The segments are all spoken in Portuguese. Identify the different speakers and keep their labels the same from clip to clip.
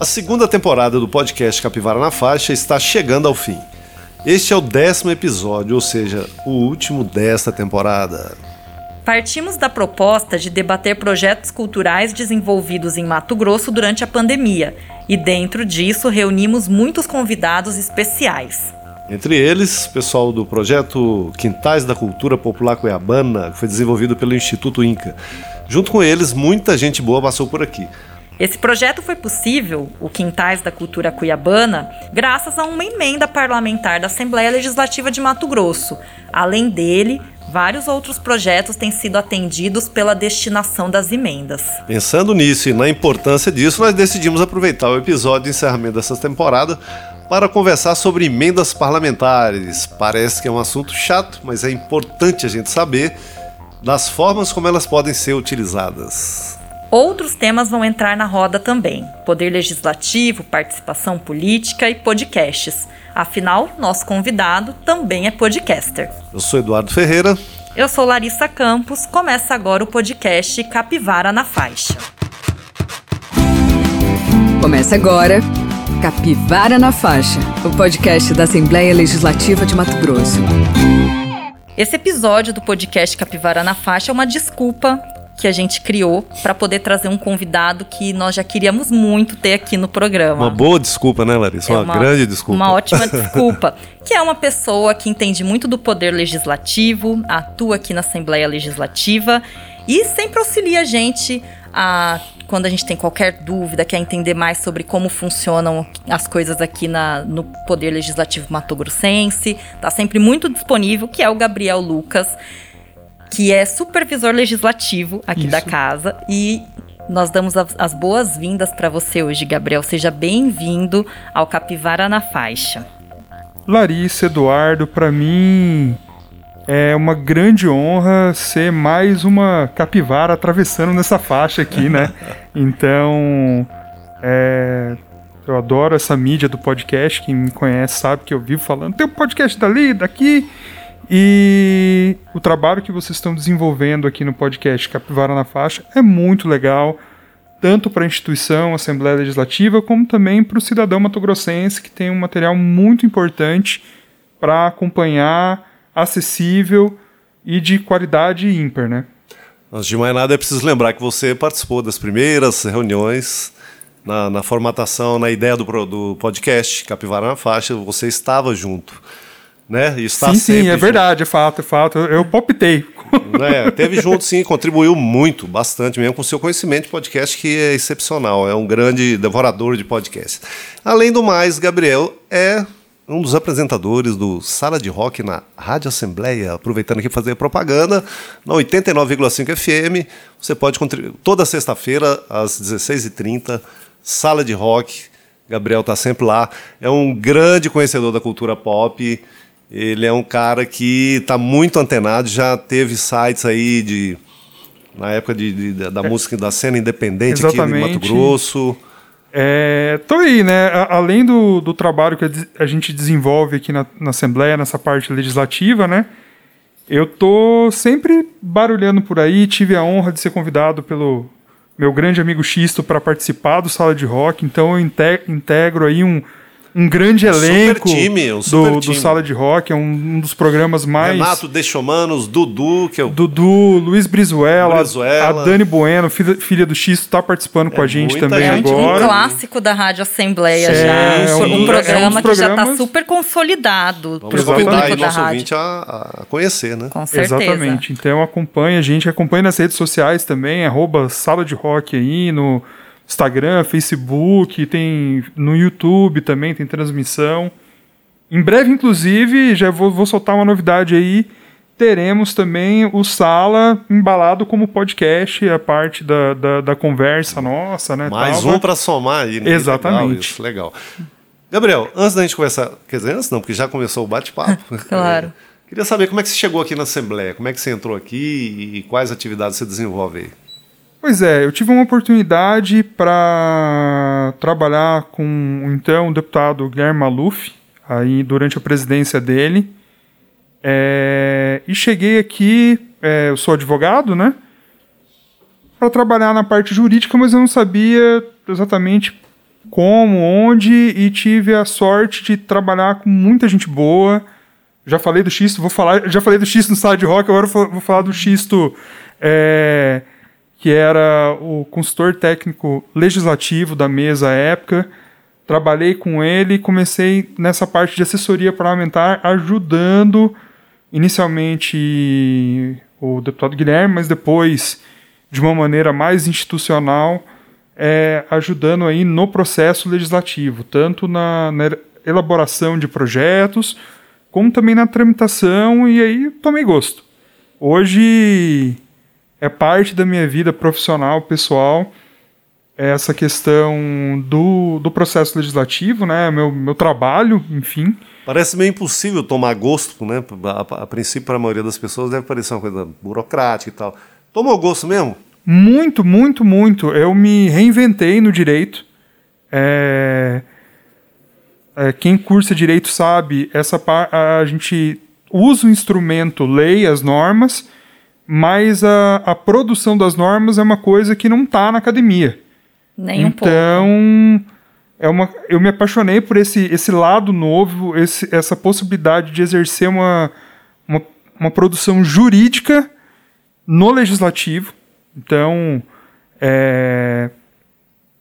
Speaker 1: A segunda temporada do podcast Capivara na Faixa está chegando ao fim. Este é o décimo episódio, ou seja, o último desta temporada.
Speaker 2: Partimos da proposta de debater projetos culturais desenvolvidos em Mato Grosso durante a pandemia, e dentro disso reunimos muitos convidados especiais.
Speaker 1: Entre eles, o pessoal do projeto Quintais da Cultura Popular Cuiabana, que foi desenvolvido pelo Instituto Inca. Junto com eles, muita gente boa passou por aqui.
Speaker 2: Esse projeto foi possível, o Quintais da Cultura Cuiabana, graças a uma emenda parlamentar da Assembleia Legislativa de Mato Grosso. Além dele, vários outros projetos têm sido atendidos pela destinação das emendas.
Speaker 1: Pensando nisso e na importância disso, nós decidimos aproveitar o episódio de encerramento dessa temporada para conversar sobre emendas parlamentares. Parece que é um assunto chato, mas é importante a gente saber das formas como elas podem ser utilizadas.
Speaker 2: Outros temas vão entrar na roda também: poder legislativo, participação política e podcasts. Afinal, nosso convidado também é podcaster.
Speaker 1: Eu sou Eduardo Ferreira.
Speaker 2: Eu sou Larissa Campos. Começa agora o podcast Capivara na Faixa.
Speaker 3: Começa agora Capivara na Faixa, o podcast da Assembleia Legislativa de Mato Grosso.
Speaker 2: Esse episódio do podcast Capivara na Faixa é uma desculpa que a gente criou para poder trazer um convidado que nós já queríamos muito ter aqui no programa.
Speaker 1: Uma boa desculpa, né, Larissa? É uma, uma, grande desculpa.
Speaker 2: Uma ótima desculpa. que é uma pessoa que entende muito do poder legislativo, atua aqui na Assembleia Legislativa e sempre auxilia a gente a quando a gente tem qualquer dúvida, quer entender mais sobre como funcionam as coisas aqui na, no Poder Legislativo Mato Grossense, está sempre muito disponível, que é o Gabriel Lucas que é supervisor legislativo aqui Isso. da casa. E nós damos as boas-vindas para você hoje, Gabriel. Seja bem-vindo ao Capivara na Faixa.
Speaker 4: Larissa, Eduardo, para mim é uma grande honra ser mais uma capivara atravessando nessa faixa aqui, né? Então, é, eu adoro essa mídia do podcast. Quem me conhece sabe que eu vivo falando. Tem um podcast dali, daqui. E o trabalho que vocês estão desenvolvendo aqui no podcast Capivara na Faixa é muito legal, tanto para a instituição, Assembleia Legislativa, como também para o cidadão matogrossense, que tem um material muito importante para acompanhar, acessível e de qualidade ímpar, né?
Speaker 1: Antes de mais nada, é preciso lembrar que você participou das primeiras reuniões na, na formatação, na ideia do, do podcast Capivara na Faixa, você estava junto né?
Speaker 4: E está sim, sim, é junto. verdade, é fato, é fato. Eu palpitei.
Speaker 1: É, teve junto, sim, contribuiu muito, bastante mesmo, com o seu conhecimento de podcast, que é excepcional. É um grande devorador de podcast. Além do mais, Gabriel é um dos apresentadores do Sala de Rock na Rádio Assembleia, aproveitando aqui fazer propaganda, na 89,5 FM. Você pode contribuir toda sexta-feira, às 16h30, Sala de Rock. Gabriel está sempre lá. É um grande conhecedor da cultura pop ele é um cara que está muito antenado, já teve sites aí de na época de, de da é, música da cena independente
Speaker 4: exatamente.
Speaker 1: aqui no Mato Grosso.
Speaker 4: É, tô aí, né? Além do, do trabalho que a gente desenvolve aqui na, na Assembleia, nessa parte legislativa, né? Eu tô sempre barulhando por aí. Tive a honra de ser convidado pelo meu grande amigo Xisto para participar do Sala de Rock. Então eu integro aí um, um grande um elenco time, um do, time. do Sala de Rock, é um, um, dos programas mais.
Speaker 1: Renato Dechomanos, Dudu, que é o.
Speaker 4: Dudu, Luiz Brizuela, Brizuela. a Dani Bueno, filha, filha do X, está participando é com a gente também gente. agora.
Speaker 2: Um clássico da Rádio Assembleia é, já. Um, um, programa é que já está super consolidado
Speaker 1: para o público da nosso rádio. ouvinte a, a, conhecer, né?
Speaker 2: Com certeza.
Speaker 4: Exatamente. Então acompanha a gente, acompanha nas redes sociais também, arroba Sala de Rock aí no Instagram, Facebook, tem no YouTube também, tem transmissão. Em breve, inclusive, já vou, vou soltar uma novidade aí. Teremos também o Sala embalado como podcast, a parte da, da, da conversa nossa, né?
Speaker 1: Mais um para somar aí,
Speaker 4: né? Exatamente.
Speaker 1: Legal, isso, legal. Gabriel, antes da gente começar, quer dizer, antes não, porque já começou o bate-papo.
Speaker 2: claro. É,
Speaker 1: queria saber como é que você chegou aqui na Assembleia, como é que você entrou aqui e quais atividades você desenvolve aí.
Speaker 4: Pois é, eu tive uma oportunidade para trabalhar com então o deputado Guilherme Maluf, aí durante a presidência dele. É, e cheguei aqui, é, eu sou advogado, né? Para trabalhar na parte jurídica, mas eu não sabia exatamente como, onde e tive a sorte de trabalhar com muita gente boa. Já falei do Xisto, vou falar, já falei do Xisto no Side Rock, agora vou falar do Xisto, é, que era o consultor técnico legislativo da mesa à época. Trabalhei com ele e comecei nessa parte de assessoria parlamentar, ajudando inicialmente o deputado Guilherme, mas depois de uma maneira mais institucional, é, ajudando aí no processo legislativo, tanto na, na, elaboração de projetos, como também na tramitação, e aí tomei gosto. Hoje é parte da minha vida profissional, pessoal, essa questão do, do processo legislativo, né? Meu, meu trabalho, enfim.
Speaker 1: Parece meio impossível tomar gosto, né? A, a princípio, para a maioria das pessoas, deve parecer uma coisa burocrática e tal. Tomou gosto mesmo?
Speaker 4: Muito, muito, muito. Eu me reinventei no direito. É... É, quem cursa direito sabe, essa a gente usa o instrumento lei, as normas, mas a, a produção das normas é uma coisa que não está na academia.
Speaker 2: Nem um
Speaker 4: então, pouco. É uma, eu me apaixonei por esse, esse lado novo, esse, essa possibilidade de exercer uma, uma, uma produção jurídica no legislativo. Então, é,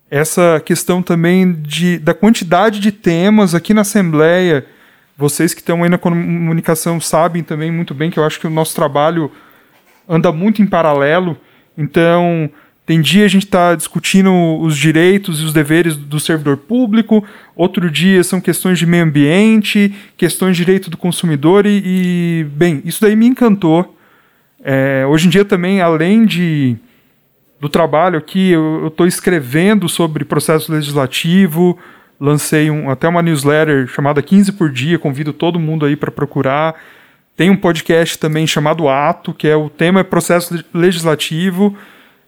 Speaker 4: essa questão também de, da quantidade de temas aqui na Assembleia, vocês que estão aí na comunicação sabem também muito bem que eu acho que o nosso trabalho anda muito em paralelo. Então, tem dia a gente está discutindo os direitos e os deveres do servidor público, outro dia são questões de meio ambiente, questões de direito do consumidor e, e bem, isso daí me encantou. É, hoje em dia também, além de do trabalho aqui, eu estou escrevendo sobre processo legislativo, lancei um, até uma newsletter chamada 15 por dia, convido todo mundo aí para procurar. Tem um podcast também chamado Ato, que é o tema é processo legislativo.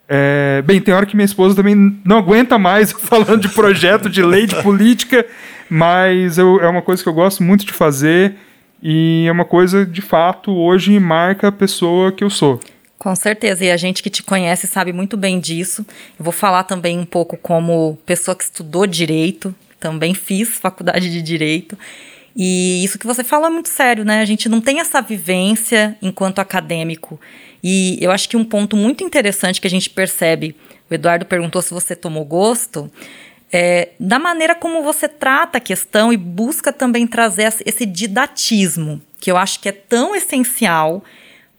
Speaker 4: É, bem, tem hora que minha esposa também não aguenta mais falando de projeto de lei de política, mas eu, é uma coisa que eu gosto muito de fazer e é uma coisa, de fato, hoje marca a pessoa que eu sou.
Speaker 2: Com certeza, e a gente que te conhece sabe muito bem disso. Eu vou falar também um pouco como pessoa que estudou direito, também fiz faculdade de direito. E isso que você fala é muito sério, né? A gente não tem essa vivência enquanto acadêmico. E eu acho que um ponto muito interessante que a gente percebe, o Eduardo perguntou se você tomou gosto, é da maneira como você trata a questão e busca também trazer esse didatismo, que eu acho que é tão essencial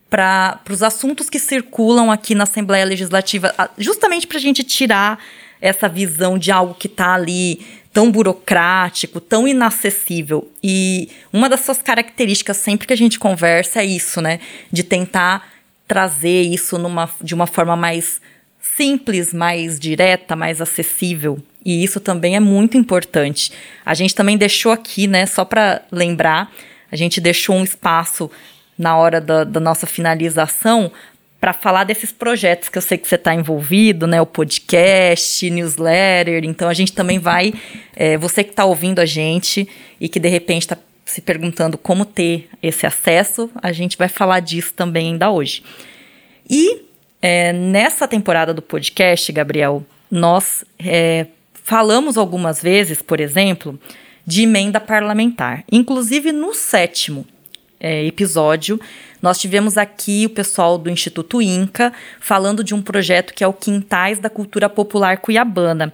Speaker 2: para os assuntos que circulam aqui na Assembleia Legislativa, justamente para a gente tirar essa visão de algo que está ali tão burocrático, tão inacessível. E uma das suas características sempre que a gente conversa é isso, né? De tentar trazer isso numa, de uma forma mais simples, mais direta, mais acessível. E isso também é muito importante. A gente também deixou aqui, né, só para lembrar, a gente deixou um espaço na hora da, da nossa finalização para falar desses projetos que eu sei que você está envolvido, né? O podcast, newsletter. Então a gente também vai. É, você que está ouvindo a gente e que de repente está se perguntando como ter esse acesso, a gente vai falar disso também ainda hoje. E é, nessa temporada do podcast, Gabriel, nós é, falamos algumas vezes, por exemplo, de emenda parlamentar. Inclusive no sétimo, é, episódio, nós tivemos aqui o pessoal do Instituto Inca falando de um projeto que é o Quintais da Cultura Popular Cuiabana,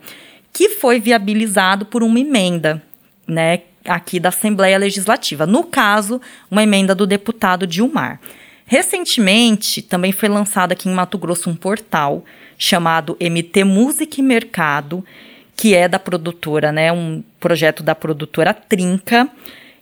Speaker 2: que foi viabilizado por uma emenda, né, aqui da Assembleia Legislativa. No caso, uma emenda do deputado Dilmar. Recentemente, também foi lançado aqui em Mato Grosso um portal chamado MT Música e Mercado, que é da produtora, né, um projeto da produtora Trinca,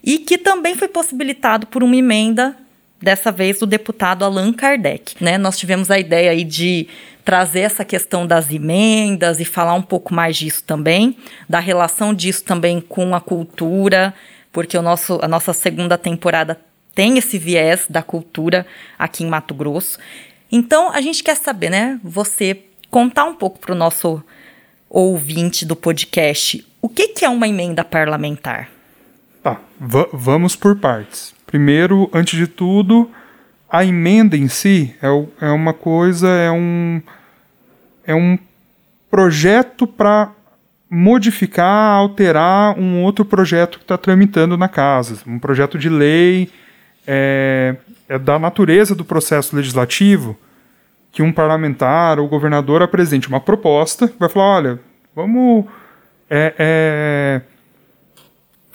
Speaker 2: e que também foi possibilitado por uma emenda dessa vez do deputado Allan Kardec. Né? Nós tivemos a ideia aí de trazer essa questão das emendas e falar um pouco mais disso também, da relação disso também com a cultura, porque o nosso, a nossa segunda temporada tem esse viés da cultura aqui em Mato Grosso. Então a gente quer saber, né? Você contar um pouco para o nosso ouvinte do podcast o que, que é uma emenda parlamentar.
Speaker 4: Tá, vamos por partes. Primeiro, antes de tudo, a emenda em si é, é uma coisa, é um, é um projeto para modificar, alterar um outro projeto que está tramitando na casa, um projeto de lei é, é da natureza do processo legislativo que um parlamentar ou governador apresente uma proposta, vai falar, olha, vamos é, é,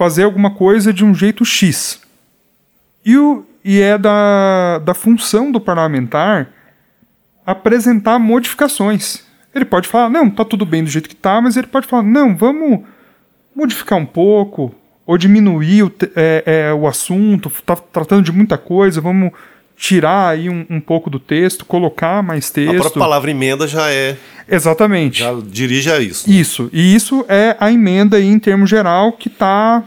Speaker 4: fazer alguma coisa de um jeito X. E, o, e é da, da função do parlamentar apresentar modificações. Ele pode falar, não, tá tudo bem do jeito que tá, mas ele pode falar, não, vamos modificar um pouco, ou diminuir o, é, é, o assunto, tá tratando de muita coisa, vamos tirar aí um, um, pouco do texto, colocar mais texto. A
Speaker 1: própria palavra emenda já é.
Speaker 4: Exatamente.
Speaker 1: Já dirige a isso. Né?
Speaker 4: Isso. E isso é a emenda aí, em termo geral que está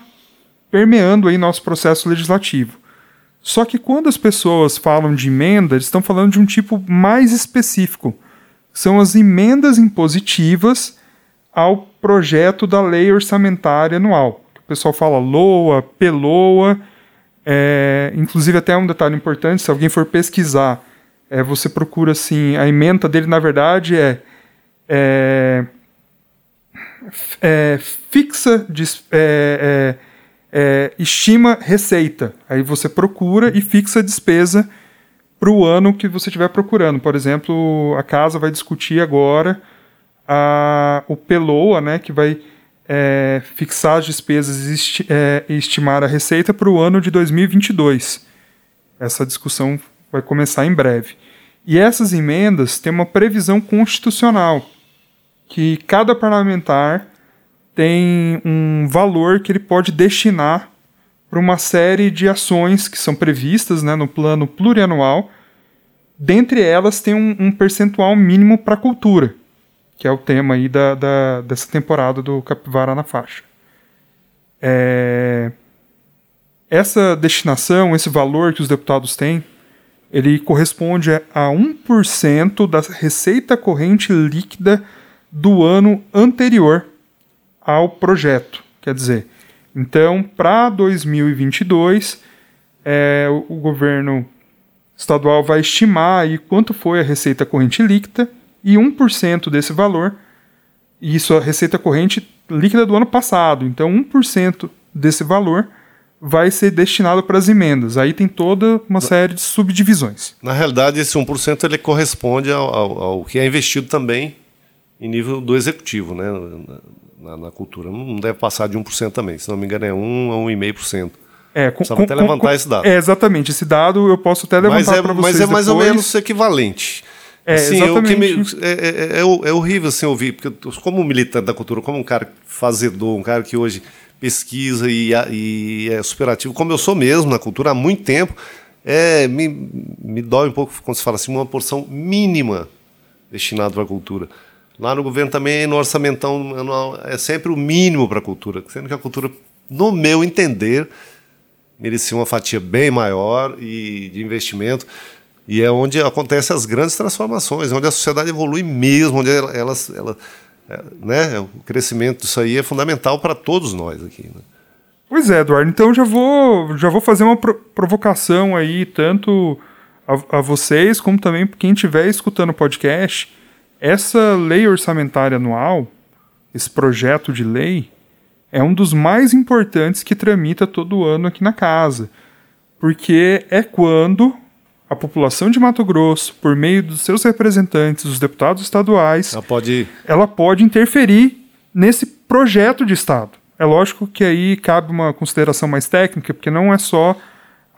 Speaker 4: permeando aí nosso processo legislativo. Só que quando as pessoas falam de emenda, eles estão falando de um tipo mais específico. São as emendas impositivas ao projeto da lei orçamentária anual. O pessoal fala LOA, PELOA é, inclusive, até um detalhe importante: se alguém for pesquisar, é, você procura assim, a emenda dele, na verdade, é, é, é fixa, de, é, é, é, estima receita. Aí você procura e fixa a despesa para o ano que você estiver procurando. Por exemplo, a casa vai discutir agora a, o PELOA, né, que vai é, fixar as despesas e esti é, estimar a receita para o ano de 2022. Essa discussão vai começar em breve. E essas emendas têm uma previsão constitucional que cada parlamentar tem um valor que ele pode destinar para uma série de ações que são previstas né, no plano plurianual. Dentre elas, tem um, um percentual mínimo para a cultura que é o tema aí da, da dessa temporada do Capivara na Faixa. É, essa destinação, esse valor que os deputados têm, ele corresponde a 1% da receita corrente líquida do ano anterior ao projeto. Quer dizer, então, para 2022, é, o, governo estadual vai estimar aí quanto foi a receita corrente líquida e 1% desse valor, e isso é a receita corrente líquida do ano passado, então 1% desse valor vai ser destinado para as emendas. Aí tem toda uma série de subdivisões.
Speaker 1: Na realidade, esse 1% ele corresponde ao, ao, ao, que é investido também em nível do executivo, né, na, na, cultura. Não deve passar de 1% também, se não me engano é 1 a 1,5%.
Speaker 4: É,
Speaker 1: com, Só com, até levantar com, esse dado.
Speaker 4: É, exatamente. Esse dado eu posso até levantar
Speaker 1: é,
Speaker 4: para vocês
Speaker 1: Mas é mais
Speaker 4: depois.
Speaker 1: ou menos equivalente.
Speaker 4: É,
Speaker 1: assim,
Speaker 4: exatamente.
Speaker 1: Me, é, é, é, é, horrível assim ouvir, porque eu, como militante da cultura, como um cara fazedor, um cara que hoje pesquisa e, e é superativo, como eu sou mesmo na cultura há muito tempo, é, me, me dói um pouco quando se fala assim, uma porção mínima destinada para a cultura. Lá no governo também, no orçamentão anual, é sempre o mínimo para a cultura, sendo que a cultura, no meu entender, merecia uma fatia bem maior e de investimento. E é onde acontecem as grandes transformações, onde a sociedade evolui mesmo, onde ela, ela, ela é, né, o crescimento disso aí é fundamental para todos nós aqui. Né?
Speaker 4: Pois é, Eduardo. Então já vou, já vou fazer uma provocação aí, tanto a, a vocês, como também quem estiver escutando o podcast. Essa lei orçamentária anual, esse projeto de lei, é um dos mais importantes que tramita todo ano aqui na casa. Porque é quando a população de Mato Grosso, por meio dos seus representantes, os deputados estaduais,
Speaker 1: ela pode,
Speaker 4: ela pode interferir nesse projeto de Estado. É lógico que aí cabe uma consideração mais técnica, porque não é só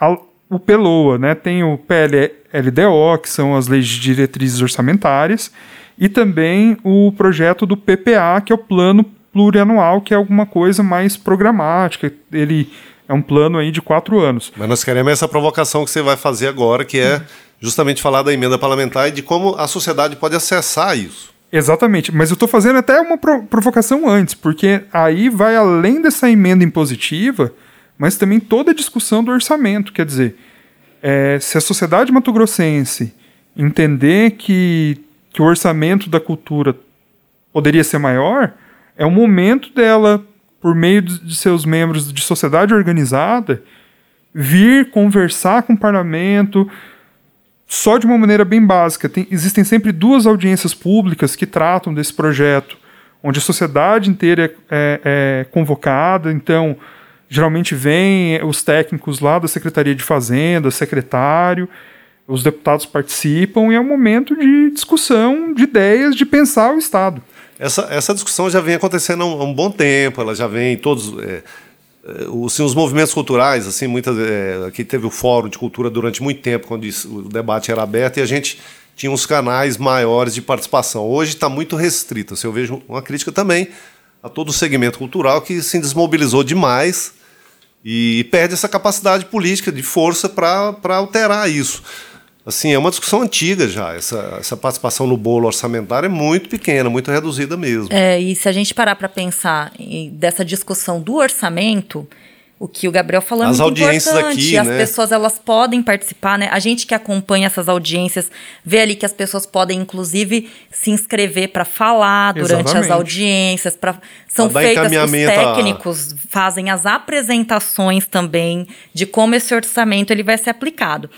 Speaker 4: a, o PELOA, né? tem o PLDO, que são as leis de diretrizes orçamentárias, e também o projeto do PPA, que é o Plano Plurianual, que é alguma coisa mais programática. Ele é um plano aí de quatro anos.
Speaker 1: Mas nós queremos essa provocação que você vai fazer agora, que é justamente falar da emenda parlamentar e de como a sociedade pode acessar isso.
Speaker 4: Exatamente, mas eu estou fazendo até uma provocação antes, porque aí vai além dessa emenda impositiva, mas também toda a discussão do orçamento. Quer dizer, é, se a sociedade matogrossense entender que, que o orçamento da cultura poderia ser maior, é o momento dela por meio de seus membros de sociedade organizada, vir conversar com o parlamento só de uma maneira bem básica. Tem, existem sempre duas audiências públicas que tratam desse projeto. onde a sociedade inteira é, é convocada, então geralmente vêm os técnicos lá da Secretaria de Fazenda, secretário, os deputados participam e é um momento de discussão de ideias, de pensar o Estado.
Speaker 1: Essa, essa discussão já vem acontecendo há um, um bom tempo, ela já vem todos é, é, assim, os movimentos culturais, assim, muitas é, aqui teve o fórum de cultura durante muito tempo, quando isso, o debate era aberto e a gente tinha uns canais maiores de participação. Hoje está muito restrito. Assim, eu vejo uma crítica também a todo o segmento cultural que se desmobilizou demais e perde essa capacidade política de força para alterar isso. Assim, é uma discussão antiga já. Essa, essa participação no bolo orçamentário é muito pequena, muito reduzida mesmo.
Speaker 2: É, e se a gente parar para pensar em, dessa discussão do orçamento, o que o Gabriel falou é
Speaker 1: As
Speaker 2: muito
Speaker 1: audiências
Speaker 2: importante.
Speaker 1: aqui,
Speaker 2: as
Speaker 1: né?
Speaker 2: pessoas elas podem participar, né? A gente que acompanha essas audiências vê ali que as pessoas podem inclusive se inscrever para falar durante
Speaker 4: Exatamente.
Speaker 2: as audiências, para são
Speaker 1: Pra
Speaker 2: feitas os
Speaker 1: encaminhamento a-
Speaker 2: técnicos fazem as apresentações também de como esse orçamento ele vai ser aplicado.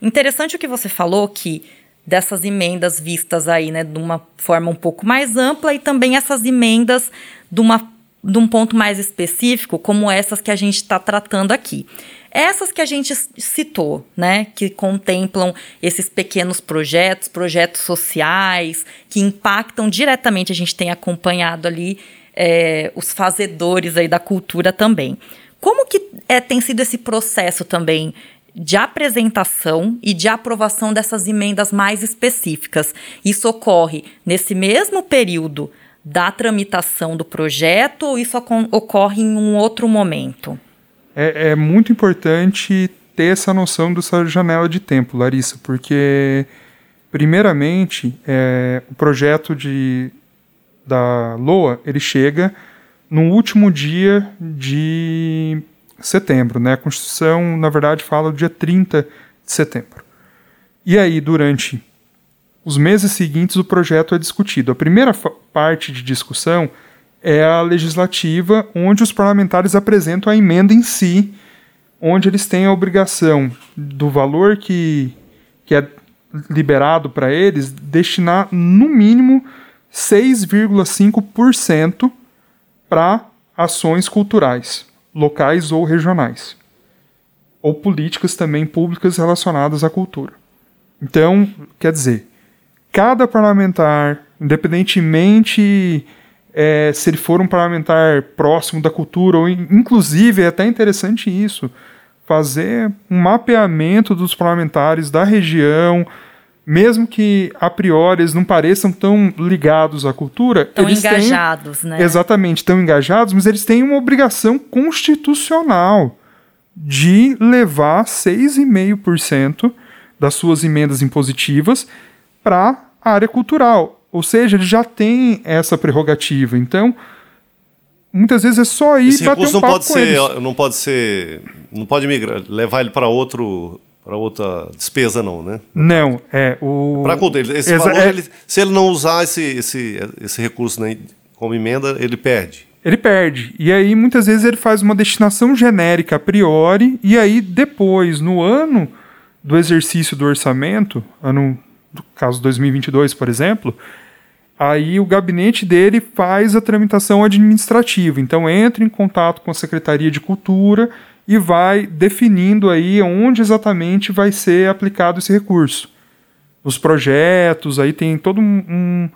Speaker 2: Interessante o que você falou que dessas emendas vistas aí, né, de uma forma um pouco mais ampla e também essas emendas de uma de um ponto mais específico, como essas que a gente está tratando aqui. Essas que a gente citou, né, que contemplam esses pequenos projetos, projetos sociais, que impactam diretamente, a gente tem acompanhado ali é, os fazedores aí da cultura também. Como que é, tem sido esse processo também de apresentação e de aprovação dessas emendas mais específicas? Isso ocorre nesse mesmo período da tramitação do projeto ou isso ocorre em um outro momento?
Speaker 4: É, é, muito importante ter essa noção dessa janela de tempo, Larissa, porque, primeiramente, é, o projeto de, da LOA ele chega no último dia de setembro. Né? A Constituição, na verdade, fala do dia 30 de setembro. E aí, durante os meses seguintes, o projeto é discutido. A primeira parte de discussão é a legislativa, onde os parlamentares apresentam a emenda em si, onde eles têm a obrigação do valor que, que é liberado para eles destinar, no mínimo, 6,5% para ações culturais, locais ou regionais, ou políticas também públicas relacionadas à cultura. Então, quer dizer, cada parlamentar, independentemente é, se ele for um parlamentar próximo da cultura, ou inclusive é até interessante isso, fazer um mapeamento dos parlamentares da região, mesmo que a priori eles não pareçam tão ligados à cultura,
Speaker 2: tão
Speaker 4: eles
Speaker 2: engajados,
Speaker 4: têm,
Speaker 2: né?
Speaker 4: Exatamente, tão engajados, mas eles têm uma obrigação constitucional de levar 6,5% das suas emendas impositivas para a área cultural. Ou seja, ele já tem essa prerrogativa. Então, muitas vezes é só ir
Speaker 1: Esse
Speaker 4: bater
Speaker 1: recurso
Speaker 4: um
Speaker 1: não
Speaker 4: papo
Speaker 1: pode
Speaker 4: com
Speaker 1: ser,
Speaker 4: eles.
Speaker 1: não pode ser, não pode migrar, levar ele para outro, para outra despesa não, né?
Speaker 4: Não, é o
Speaker 1: Para ele- esse
Speaker 4: Exa-
Speaker 1: valor,
Speaker 4: é-
Speaker 1: ele- se ele não usar esse, esse, esse recurso né, como emenda, ele perde.
Speaker 4: ele perde. E aí, muitas vezes, ele faz uma destinação genérica a priori, e aí, depois, no ano do exercício do orçamento, ano, no caso 2022, por exemplo, aí o gabinete dele faz a tramitação administrativa. Então, entra em contato com a Secretaria de Cultura e vai definindo aí onde exatamente vai ser aplicado esse recurso. Os projetos, aí tem todo um,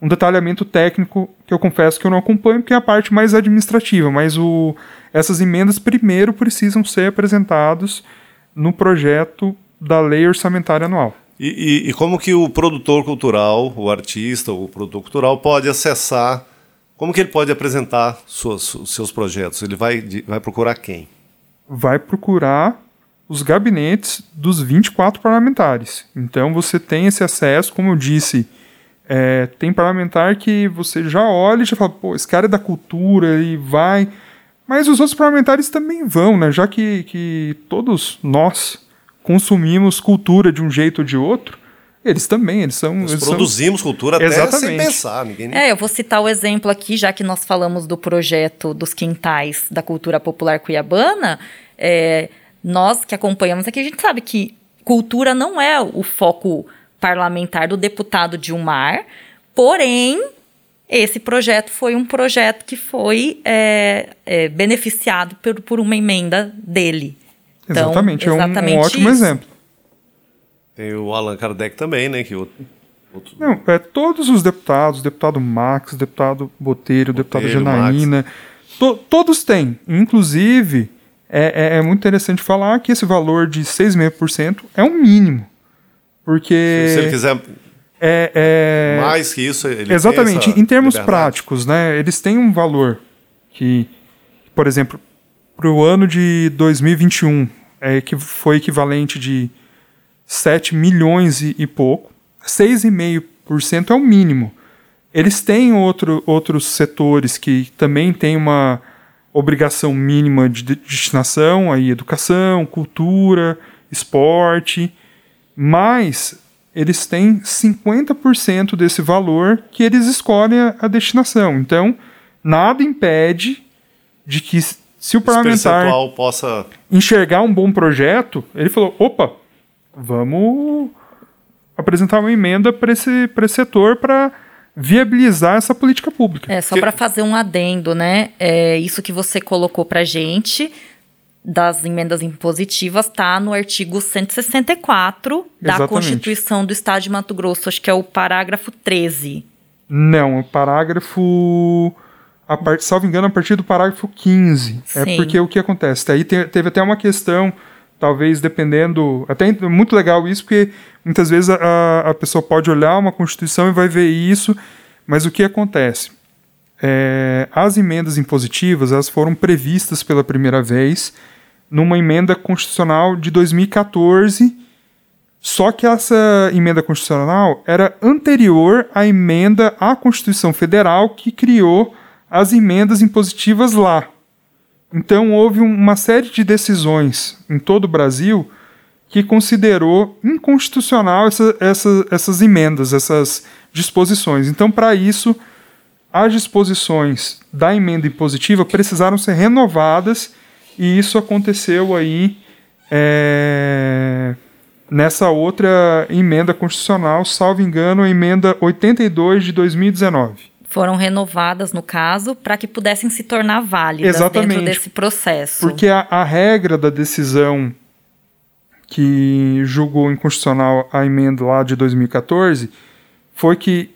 Speaker 4: um, detalhamento técnico que eu confesso que eu não acompanho, porque é a parte mais administrativa, mas o, essas emendas primeiro precisam ser apresentados no projeto da lei orçamentária anual.
Speaker 1: E, e- e como que o produtor cultural, o artista, o produtor cultural pode acessar, como que ele pode apresentar os seus projetos? Ele vai, vai procurar quem?
Speaker 4: Vai procurar os gabinetes dos 24 parlamentares. Então você tem esse acesso, como eu disse, é, tem parlamentar que você já olha e já fala, pô, esse cara é da cultura e vai. Mas os outros parlamentares também vão, né? Já que, que todos nós consumimos cultura de um jeito ou de outro, eles também, eles são.
Speaker 1: Nós
Speaker 4: eles são-
Speaker 1: produzimos cultura até sem
Speaker 4: Exatamente.
Speaker 1: pensar. Ninguém nem-
Speaker 2: É, eu vou citar o exemplo aqui, já que nós falamos do projeto dos quintais da cultura popular cuiabana. É, nós que acompanhamos aqui, a gente sabe que cultura não é o foco parlamentar do deputado Dilmar, porém esse projeto foi um projeto que foi é, é, beneficiado por, por uma emenda dele. Então,
Speaker 4: Exatamente, é um- um,
Speaker 2: exatamente
Speaker 4: ótimo
Speaker 2: isso.
Speaker 4: exemplo.
Speaker 1: Tem o Allan Kardec também, né? Que o, outro-
Speaker 4: Não, é todos os deputados, deputado Max, deputado Botelho, deputado
Speaker 1: Botelho,
Speaker 4: Janaína, to- todos têm. Inclusive, é, é- é muito interessante falar que esse valor de 6,5% é um mínimo. Porque
Speaker 1: se ele quiser
Speaker 4: é, é-
Speaker 1: mais que isso, ele
Speaker 4: Exatamente. Em termos
Speaker 1: liberdade.
Speaker 4: práticos, né? Eles têm um valor que, por exemplo, para o ano de 2021 é que foi equivalente de 7 milhões e, e pouco. 6,5% é o mínimo. Eles têm outro, outros setores que também têm uma obrigação mínima de de- destinação, aí educação, cultura, esporte, mas eles têm 50% desse valor que eles escolhem a, destinação. Então, nada impede de que se o parlamentar
Speaker 1: possa
Speaker 4: enxergar um bom projeto, ele falou: opa, vamos apresentar uma emenda para esse, pra esse setor para viabilizar essa política pública.
Speaker 2: É, só
Speaker 1: Que-
Speaker 2: para fazer um adendo, né? É, isso que você colocou pra gente das emendas impositivas tá no artigo 164 da
Speaker 4: Exatamente.
Speaker 2: Constituição do Estado de Mato Grosso, acho que é o parágrafo 13.
Speaker 4: Não, o parágrafo. A part, salvo engano, a partir do parágrafo 15. É
Speaker 2: Sim.
Speaker 4: porque o que acontece? Daí te- teve até uma questão, talvez dependendo. Até é muito legal isso, porque muitas vezes a, a pessoa pode olhar uma Constituição e vai ver isso, mas o que acontece? É, as emendas impositivas elas foram previstas pela primeira vez numa emenda constitucional de 2014 só que essa emenda constitucional era anterior à emenda à Constituição Federal que criou as emendas impositivas lá. Então houve um- uma série de decisões em todo o Brasil que considerou inconstitucional essa- essa- essas emendas, essas disposições. Então, para isso, as disposições da emenda impositiva precisaram ser renovadas e isso aconteceu aí é, nessa outra emenda constitucional, salvo engano, a emenda 82 de 2019.
Speaker 2: Foram renovadas, no caso, para que pudessem se tornar válidas
Speaker 4: Exatamente.
Speaker 2: dentro desse processo.
Speaker 4: Porque a, a regra da decisão que julgou inconstitucional a emenda lá de 2014 foi que,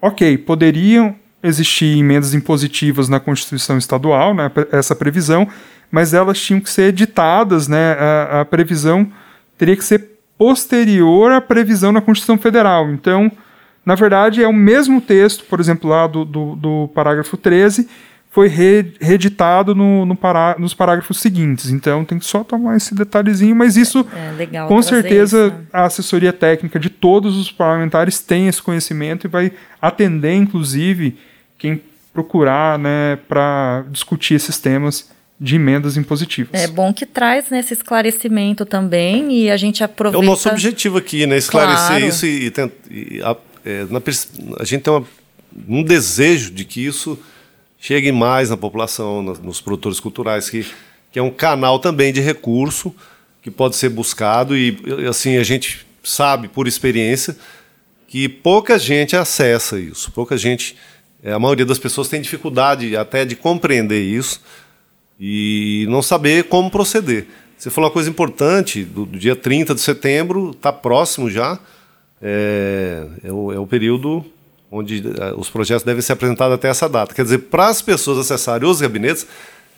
Speaker 4: ok, poderiam existir emendas impositivas na Constituição Estadual, né, essa previsão, mas elas tinham que ser editadas, né, a, a previsão teria que ser posterior à previsão na Constituição Federal. Então, na verdade, é o mesmo texto, por exemplo, lá do, do, do parágrafo 13, foi re- reeditado no, no pará- nos parágrafos seguintes. Então, tem que só tomar esse detalhezinho, mas isso,
Speaker 2: É legal
Speaker 4: com certeza,
Speaker 2: isso, né?
Speaker 4: a assessoria técnica de todos os parlamentares tem esse conhecimento e vai atender, inclusive, quem procurar né, para discutir esses temas de emendas impositivas.
Speaker 2: É bom que traz né, esse esclarecimento também e a gente
Speaker 1: É
Speaker 2: aproveita.
Speaker 1: o nosso objetivo aqui, né? Esclarecer
Speaker 2: Claro.
Speaker 1: isso e, e tent- e a, é, na a gente tem uma- um desejo de que isso chegue mais na população, na- nos produtores culturais, que, que é um canal também de recurso que pode ser buscado e e, assim a gente sabe por experiência que pouca gente acessa isso, pouca gente, é, a maioria das pessoas tem dificuldade até de compreender isso e não saber como proceder. Você falou uma coisa importante, do, do dia 30 de setembro, está próximo já, é, é, o, é o período onde eh, os projetos devem ser apresentados até essa data. Quer dizer, para as pessoas acessarem os gabinetes,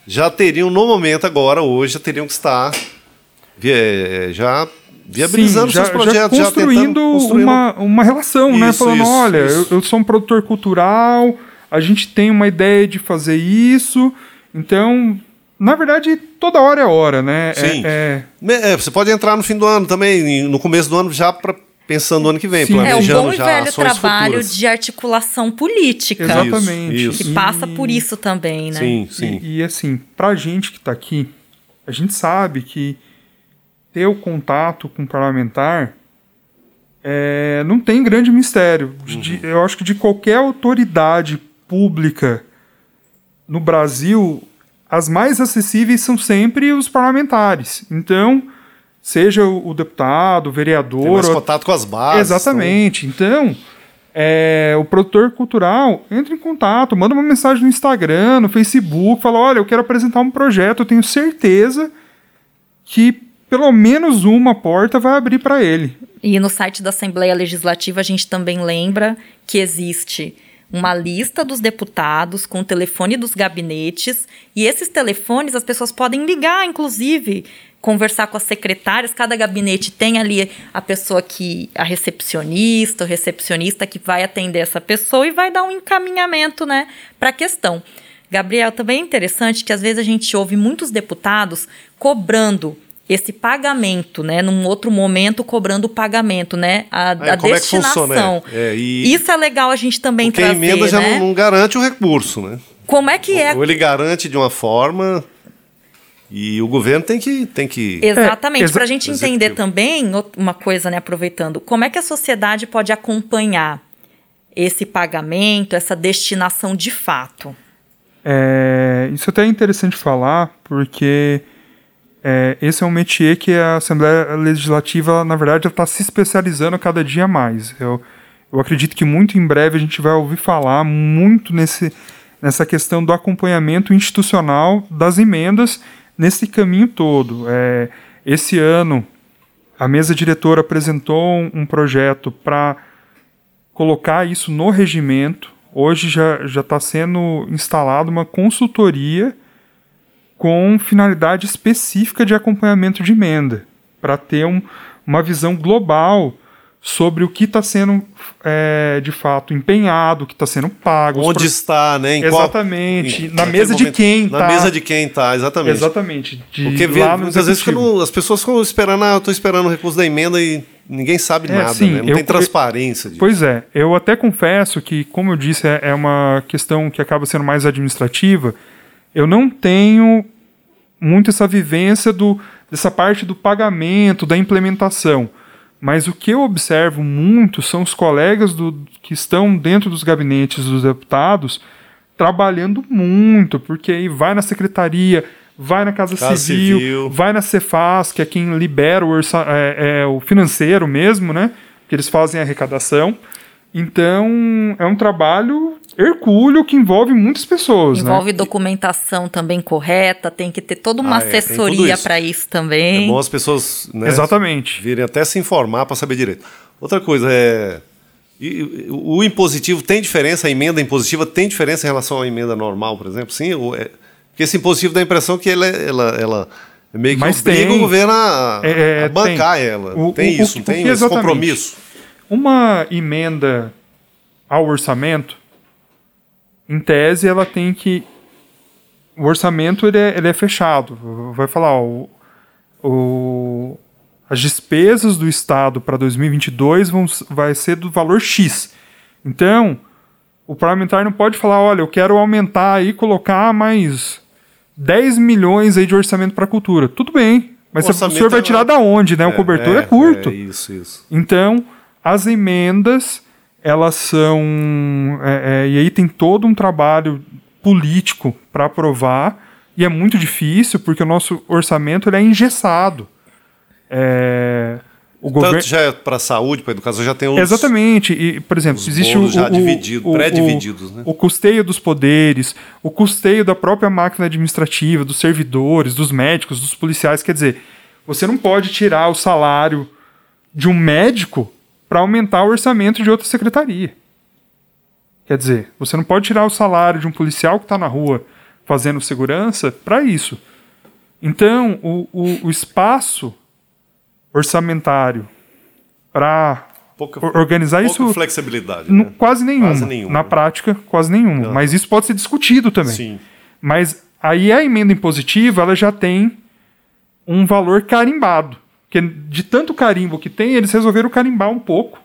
Speaker 1: já teriam, no momento agora, hoje, já teriam que estar eh, já viabilizando
Speaker 4: Sim, já,
Speaker 1: seus projetos,
Speaker 4: já
Speaker 1: já,
Speaker 4: construindo,
Speaker 1: tentando construir
Speaker 4: uma, uma relação, né?
Speaker 1: Isso,
Speaker 4: Falando,
Speaker 1: isso,
Speaker 4: olha,
Speaker 1: isso.
Speaker 4: Eu, eu sou um produtor cultural, a gente tem uma ideia de fazer isso, então, na verdade, toda hora é hora, né? É-
Speaker 1: Sim.
Speaker 4: é-
Speaker 1: Me- é, você pode entrar no fim do ano também, no começo do ano já pra, pensando no ano que vem,
Speaker 4: Sim.
Speaker 2: É o
Speaker 1: planejando
Speaker 2: bom e
Speaker 1: já
Speaker 2: velho trabalho
Speaker 1: futuras.
Speaker 2: de articulação política.
Speaker 4: exatamente.
Speaker 1: isso.
Speaker 2: Que passa por isso também, né?
Speaker 1: Sim, sim.
Speaker 4: E, e, assim, pra gente que tá aqui, a gente sabe que ter o contato com o parlamentar é, não tem grande mistério. De- de- eu acho que de qualquer autoridade pública no Brasil, as mais acessíveis são sempre os parlamentares. Então, seja o, deputado, o
Speaker 1: Tem
Speaker 4: vereador,
Speaker 1: mais
Speaker 4: ou-
Speaker 1: contato com as bases.
Speaker 4: Exatamente. Então, é, o produtor cultural entra em contato, manda uma mensagem no Instagram, no Facebook, fala: olha, eu quero apresentar um projeto, eu tenho certeza que pelo menos uma porta vai abrir para ele.
Speaker 2: E no site da Assembleia Legislativa a gente também lembra que existe uma lista dos deputados com o telefone dos gabinetes e esses telefones as pessoas podem ligar, inclusive, conversar com as secretárias. Cada gabinete tem ali a pessoa que a recepcionista, o recepcionista que vai atender essa pessoa e vai dar um encaminhamento, né, para a questão. Gabriel, também é interessante que às vezes a gente ouve muitos deputados cobrando esse pagamento, né? Num outro momento cobrando o pagamento, né? A,
Speaker 1: É,
Speaker 2: a
Speaker 1: como é que
Speaker 2: destinação.
Speaker 1: funciona? É, e-
Speaker 2: Isso é legal a gente também
Speaker 1: Porque a
Speaker 2: trazer,
Speaker 1: emenda já
Speaker 2: né?
Speaker 1: não, não garante o recurso, né?
Speaker 2: Como é que é?
Speaker 1: Ou ele garante de uma forma e o governo tem que. Tem que
Speaker 2: Exatamente,
Speaker 4: exa-
Speaker 2: para a gente
Speaker 1: executivo.
Speaker 2: entender também o- uma coisa, né, aproveitando, como é que a sociedade pode acompanhar esse pagamento, essa destinação de fato?
Speaker 4: É, isso até é interessante falar, porque é, esse é um métier que a Assembleia Legislativa, na verdade, está se especializando cada dia mais. Eu, eu acredito que muito em breve a gente vai ouvir falar muito nesse, nessa questão do acompanhamento institucional das emendas nesse caminho todo. É, esse ano, a mesa diretora apresentou um, projeto para colocar isso no regimento. Hoje já está sendo instalada uma consultoria com finalidade específica de acompanhamento de emenda, para ter um, uma visão global sobre o que está sendo é, de fato empenhado, o que está sendo pago.
Speaker 1: Onde
Speaker 4: pro-
Speaker 1: está, né? Em qual-
Speaker 4: Exatamente.
Speaker 1: em-
Speaker 4: na
Speaker 1: naquele
Speaker 4: mesa de
Speaker 1: momento.
Speaker 4: quem
Speaker 1: Na
Speaker 4: tá.
Speaker 1: meza de quem está, exatamente.
Speaker 4: Exatamente. De
Speaker 1: Porque vê- muitas vezes ficam- as pessoas ficam esperando, ah, eu estou esperando o recurso da emenda e ninguém sabe
Speaker 4: É,
Speaker 1: nada,
Speaker 4: sim,
Speaker 1: né? Não
Speaker 4: eu-
Speaker 1: tem transparência disso.
Speaker 4: Pois é, eu até confesso que, como eu disse, é, é uma questão que acaba sendo mais administrativa. Eu não tenho muito essa vivência do, dessa parte do pagamento, da implementação. Mas o que eu observo muito são os colegas do, que estão dentro dos gabinetes dos deputados trabalhando muito, porque aí vai na secretaria, vai na Casa,
Speaker 1: Casa
Speaker 4: Civil,
Speaker 1: Civil.
Speaker 4: vai na Cefaz, que é quem libera o, é, é, o financeiro mesmo, né? Que eles fazem a arrecadação. Então, é um trabalho hercúleo que envolve muitas pessoas, né?
Speaker 2: Envolve documentação também correta, tem que ter toda uma
Speaker 1: Ah, é,
Speaker 2: assessoria
Speaker 1: isso.
Speaker 2: para isso
Speaker 1: É
Speaker 2: também.
Speaker 1: bom as pessoas né,
Speaker 4: Exatamente.
Speaker 1: virem até se informar para saber direito. Outra coisa é. o impositivo tem diferença, a emenda impositiva tem diferença em relação à emenda normal, por exemplo? Sim, ou é- porque esse impositivo dá a impressão que ela, é- ela, ela meio que
Speaker 4: Mas
Speaker 1: obriga
Speaker 4: tem.
Speaker 1: o governo a,
Speaker 4: É,
Speaker 1: a bancar
Speaker 4: tem.
Speaker 1: ela.
Speaker 4: O-
Speaker 1: tem
Speaker 4: o-
Speaker 1: isso,
Speaker 4: o-
Speaker 1: tem esse
Speaker 4: exatamente?
Speaker 1: compromisso.
Speaker 4: Uma emenda ao orçamento, em tese, ela tem que. O orçamento ele é, ele é fechado. Vai falar, ó, o, o- as despesas do Estado para 2022 vão, vai ser do valor X. Então, o parlamentar não pode falar, olha, eu quero aumentar aí, colocar mais 10 milhões aí de orçamento para a cultura. Tudo bem, mas
Speaker 1: O
Speaker 4: o senhor vai
Speaker 1: é-
Speaker 4: tirar da onde, né? o cobertor é, curto.
Speaker 1: É isso, isso.
Speaker 4: Então, as emendas, elas são. é, é, e aí tem todo um trabalho político para aprovar, e é muito difícil, porque o nosso orçamento ele é engessado. É, o
Speaker 1: Tanto
Speaker 4: governo.
Speaker 1: já é para a saúde, para a educação, já tem os.
Speaker 4: Exatamente. E, por exemplo, existe o,
Speaker 1: já
Speaker 4: o-
Speaker 1: dividido-
Speaker 4: o-
Speaker 1: pré-divididos, né?
Speaker 4: o custeio dos poderes, o custeio da própria máquina administrativa, dos servidores, dos médicos, dos policiais. Quer dizer, você não pode tirar o salário de um médico para aumentar o orçamento de outra secretaria. Quer dizer, você não pode tirar o salário de um policial que está na rua fazendo segurança para isso. Então, o, o- o espaço orçamentário para
Speaker 1: Pouca,
Speaker 4: organizar
Speaker 1: pouca
Speaker 4: isso
Speaker 1: flexibilidade. né?
Speaker 4: quase nenhuma.
Speaker 1: Quase nenhuma.
Speaker 4: Na prática, quase nenhuma.
Speaker 1: Não.
Speaker 4: Mas isso pode ser discutido também.
Speaker 1: Sim.
Speaker 4: Mas aí a emenda impositiva ela já tem um valor carimbado. Porque de tanto carimbo que tem, eles resolveram carimbar um pouco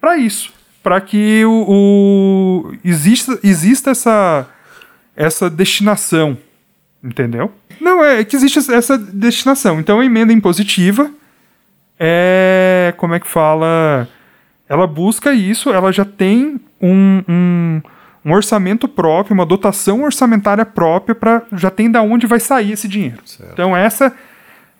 Speaker 4: para isso. Para que o, o- exista, exista essa, essa destinação. Entendeu? Não, é que existe essa destinação. Então a emenda impositiva é. Como é que fala? Ela busca isso, ela já tem um, um, um orçamento próprio, uma dotação orçamentária própria para já tem da onde vai sair esse dinheiro.
Speaker 1: Certo.
Speaker 4: Então essa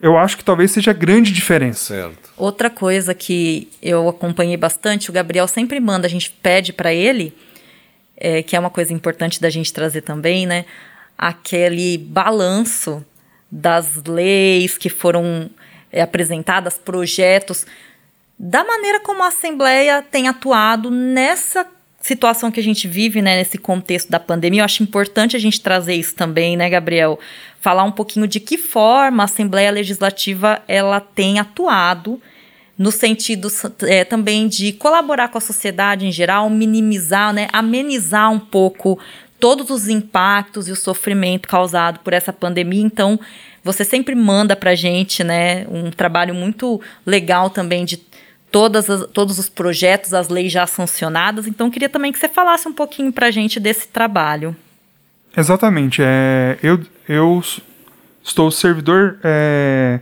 Speaker 4: eu acho que talvez seja a grande diferença.
Speaker 1: Certo.
Speaker 2: Outra coisa que eu acompanhei bastante, o Gabriel sempre manda, a gente pede para ele, é, que é uma coisa importante da gente trazer também, né? Aquele balanço das leis que foram é, apresentadas, projetos, da maneira como a Assembleia tem atuado nessa situação que a gente vive, né, nesse contexto da pandemia. Eu acho importante a gente trazer isso também, né, Gabriel? Falar um pouquinho de que forma a Assembleia Legislativa ela tem atuado no sentido é, também de colaborar com a sociedade em geral, minimizar, né, amenizar um pouco todos os impactos e o sofrimento causado por essa pandemia. Então, você sempre manda para gente, né, um trabalho muito legal também de todas as, todos os projetos, as leis já sancionadas. Então, queria também que você falasse um pouquinho para a gente desse trabalho.
Speaker 4: Exatamente. É, eu, eu estou servidor. É,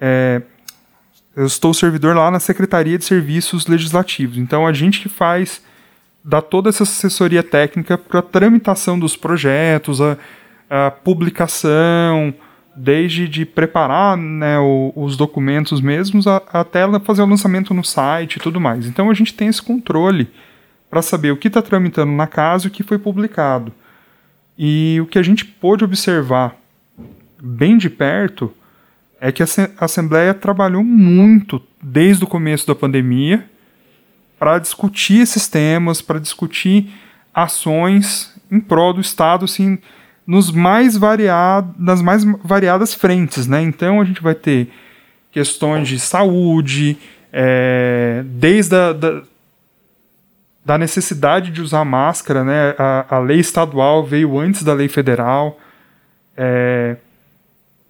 Speaker 4: é, eu estou servidor lá na Secretaria de Serviços Legislativos. Então, a gente que faz, dá toda essa assessoria técnica para a tramitação dos projetos, a, a publicação, desde de preparar né, o, os documentos mesmos a, até fazer o lançamento no site e tudo mais. Então a gente tem esse controle para saber o que está tramitando na casa e o que foi publicado. E o que a gente pôde observar bem de perto é que a Assembleia trabalhou muito desde o começo da pandemia para discutir esses temas, para discutir ações em prol do Estado, assim, nos mais variado, nas mais variadas frentes, né? Então a gente vai ter questões de saúde, é, desde a da, da, necessidade de usar máscara, né? A, a, lei estadual veio antes da lei federal, é,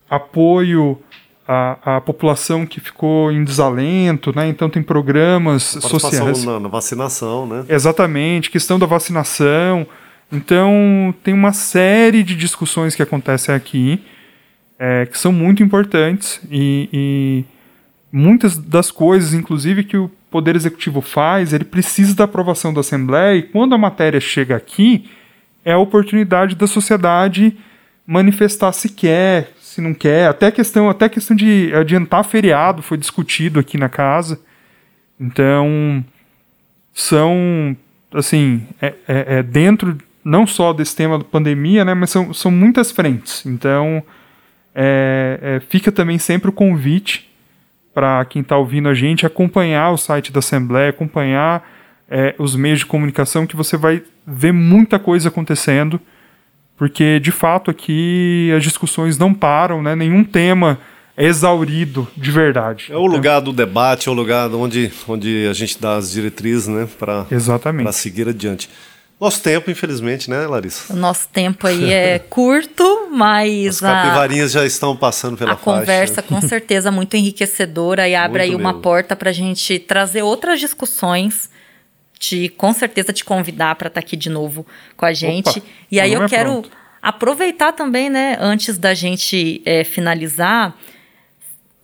Speaker 4: apoio à, à, população que ficou em desalento, né? Então tem programas sociais.
Speaker 1: Na, na vacinação, né?
Speaker 4: Exatamente, questão da vacinação. Então, tem uma série de discussões que acontecem aqui é, que são muito importantes e, e, muitas das coisas, inclusive, que o Poder Executivo faz, ele precisa da aprovação da Assembleia e quando a matéria chega aqui, é a oportunidade da sociedade manifestar se quer, se não quer. Até questão, até questão de adiantar feriado foi discutido aqui na casa. Então, são, assim, é, é, é dentro não só desse tema da pandemia, né, mas são, são muitas frentes. Então, é, é, fica também sempre o convite para quem está ouvindo a gente acompanhar o site da Assembleia, acompanhar é, os meios de comunicação, que você vai ver muita coisa acontecendo, porque de fato aqui as discussões não param, né, nenhum tema é exaurido de verdade.
Speaker 1: É o lugar do debate, é o lugar onde, onde a gente dá as diretrizes né, para seguir adiante. Nosso tempo, infelizmente, né, Larissa?
Speaker 2: O nosso tempo aí é curto, mas.
Speaker 1: As capivarinhas a, já estão passando pela
Speaker 2: a faixa. A conversa, com certeza, muito enriquecedora e abre muito aí uma porta para a gente trazer outras discussões. Te, com certeza te convidar para estar tá aqui de novo com a gente. Opa, e aí eu é quero pronto. aproveitar também, né, antes da gente é, finalizar,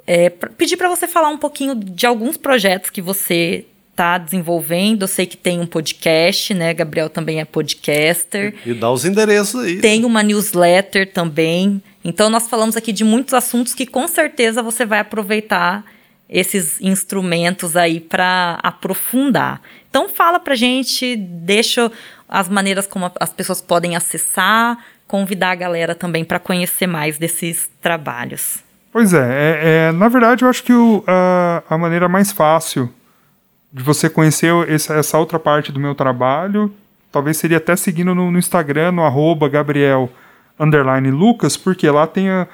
Speaker 2: é, pedir para você falar um pouquinho de alguns projetos que você está desenvolvendo. Eu sei que tem um podcast, né? Gabriel também é podcaster.
Speaker 1: E dá os endereços aí.
Speaker 2: Tem uma newsletter também. Então nós falamos aqui de muitos assuntos que com certeza você vai aproveitar esses instrumentos aí para aprofundar. Então fala pra gente, deixa as maneiras como as pessoas podem acessar, convidar a galera também para conhecer mais desses trabalhos.
Speaker 4: Pois é, é, é, na verdade eu acho que o, a, a maneira mais fácil de você conhecer essa, essa, outra parte do meu trabalho, talvez seria até seguindo no, no Instagram, no arroba Gabriel Lucas, porque lá tem a,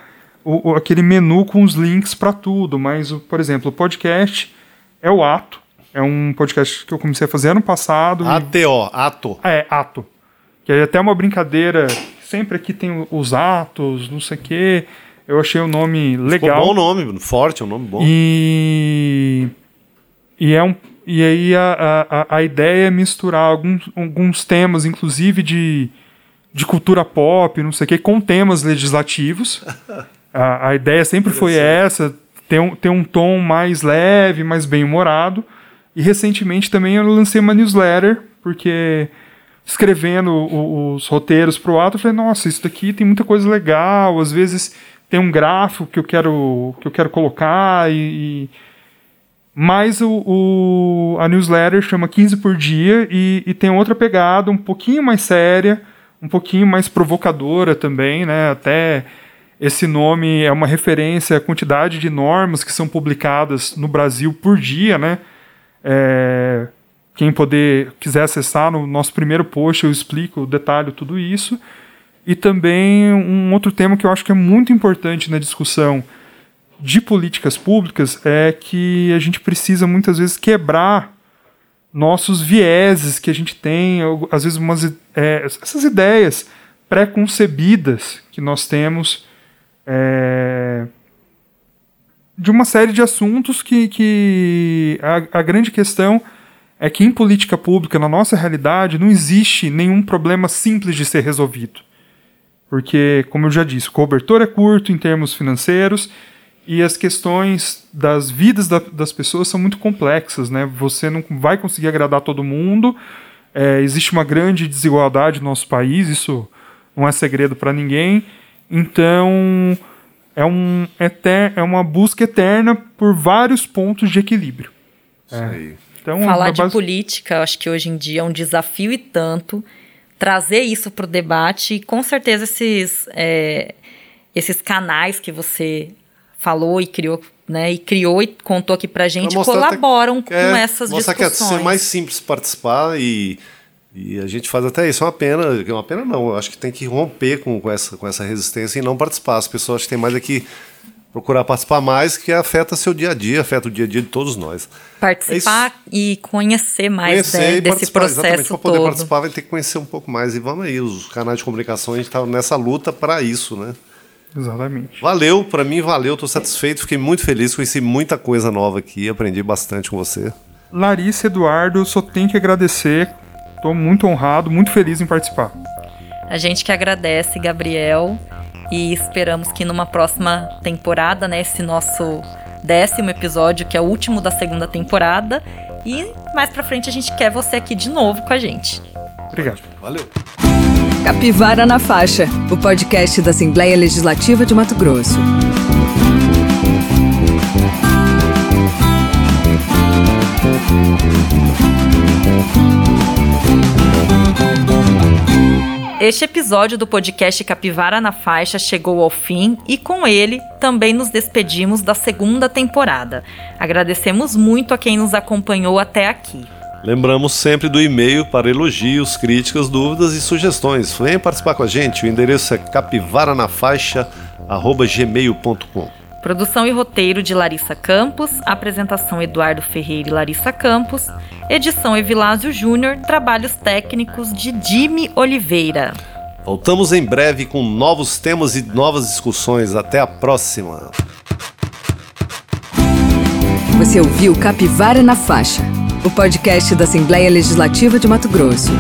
Speaker 4: o, aquele menu com os links para tudo. Mas, por exemplo, o podcast é o Ato. É um podcast que eu comecei a fazer ano passado.
Speaker 1: ATO, Ato.
Speaker 4: É, Ato. Que é até uma brincadeira. Sempre aqui tem os atos, não sei o quê. Eu achei o nome legal.
Speaker 1: Ficou bom nome, forte, é um nome bom.
Speaker 4: E, e é um e aí a, a, a ideia é misturar alguns, alguns temas, inclusive de, de cultura pop, não sei o que, com temas legislativos. a, a ideia sempre foi essa, ter um, ter um tom mais leve, mais bem-humorado. E recentemente também eu lancei uma newsletter, porque escrevendo o, os roteiros para o ato, eu falei, nossa, isso daqui tem muita coisa legal, às vezes tem um gráfico que eu quero, que eu quero colocar e, e mas o, o, a newsletter chama 15 por dia e, e, tem outra pegada um pouquinho mais séria, um pouquinho mais provocadora também, né? Até esse nome é uma referência à quantidade de normas que são publicadas no Brasil por dia, né? É, quem poder quiser acessar no nosso primeiro post eu explico, detalhe tudo isso. E também um outro tema que eu acho que é muito importante na discussão de políticas públicas é que a gente precisa muitas vezes quebrar nossos vieses que a gente tem, às vezes umas, é, essas ideias pré-concebidas que nós temos é, de uma série de assuntos que, que a, a grande questão é que em política pública, na nossa realidade, não existe nenhum problema simples de ser resolvido. Porque, como eu já disse, o cobertor é curto em termos financeiros e as questões das vidas da, das pessoas são muito complexas, né? Você não vai conseguir agradar todo mundo. É, existe uma grande desigualdade no nosso país, isso não é segredo para ninguém. Então é, um, eter, é uma busca eterna por vários pontos de equilíbrio.
Speaker 2: É. Então, Falar de base... política, acho que hoje em dia é um desafio e tanto. Trazer isso para o debate, e com certeza esses, é, esses canais que você falou e criou, né, e criou e contou aqui pra gente, colaboram até, com é, essas mostrar discussões.
Speaker 1: Mostrar que é ser mais simples participar e, e a gente faz até isso. É uma pena, é uma pena não, eu acho que tem que romper com, com, essa, com essa resistência e não participar. As pessoas têm mais aqui procurar participar mais, que afeta seu dia a dia, afeta o dia a dia de todos nós.
Speaker 2: Participar é e conhecer mais conhecer né, desse processo
Speaker 1: Para poder participar vai ter que conhecer um pouco mais. E vamos aí, os canais de comunicação, a gente está nessa luta para isso, né?
Speaker 4: Exatamente.
Speaker 1: Valeu, para mim valeu, estou satisfeito, fiquei muito feliz, conheci muita coisa nova aqui, aprendi bastante com você.
Speaker 4: Larissa Eduardo, só tenho que agradecer, estou muito honrado, muito feliz em participar.
Speaker 2: A gente que agradece, Gabriel, e esperamos que numa próxima temporada, né, esse nosso décimo episódio, que é o último da segunda temporada, e mais pra frente a gente quer você aqui de novo com a gente.
Speaker 4: Obrigado.
Speaker 1: Valeu.
Speaker 3: Capivara na Faixa, o podcast da Assembleia Legislativa de Mato Grosso.
Speaker 2: Este episódio do podcast Capivara na Faixa chegou ao fim e com ele também nos despedimos da segunda temporada. Agradecemos muito a quem nos acompanhou até aqui.
Speaker 1: Lembramos sempre do e-mail para elogios, críticas, dúvidas e sugestões. Venha participar com a gente. O endereço é capivaranafaixa@gmail.com.
Speaker 2: Produção e roteiro de Larissa Campos, apresentação Eduardo Ferreira e Larissa Campos, edição Evilásio Júnior, trabalhos técnicos de Jimmy Oliveira.
Speaker 1: Voltamos em breve com novos temas e novas discussões. Até a próxima.
Speaker 3: Você ouviu Capivara na Faixa o podcast da Assembleia Legislativa de Mato Grosso.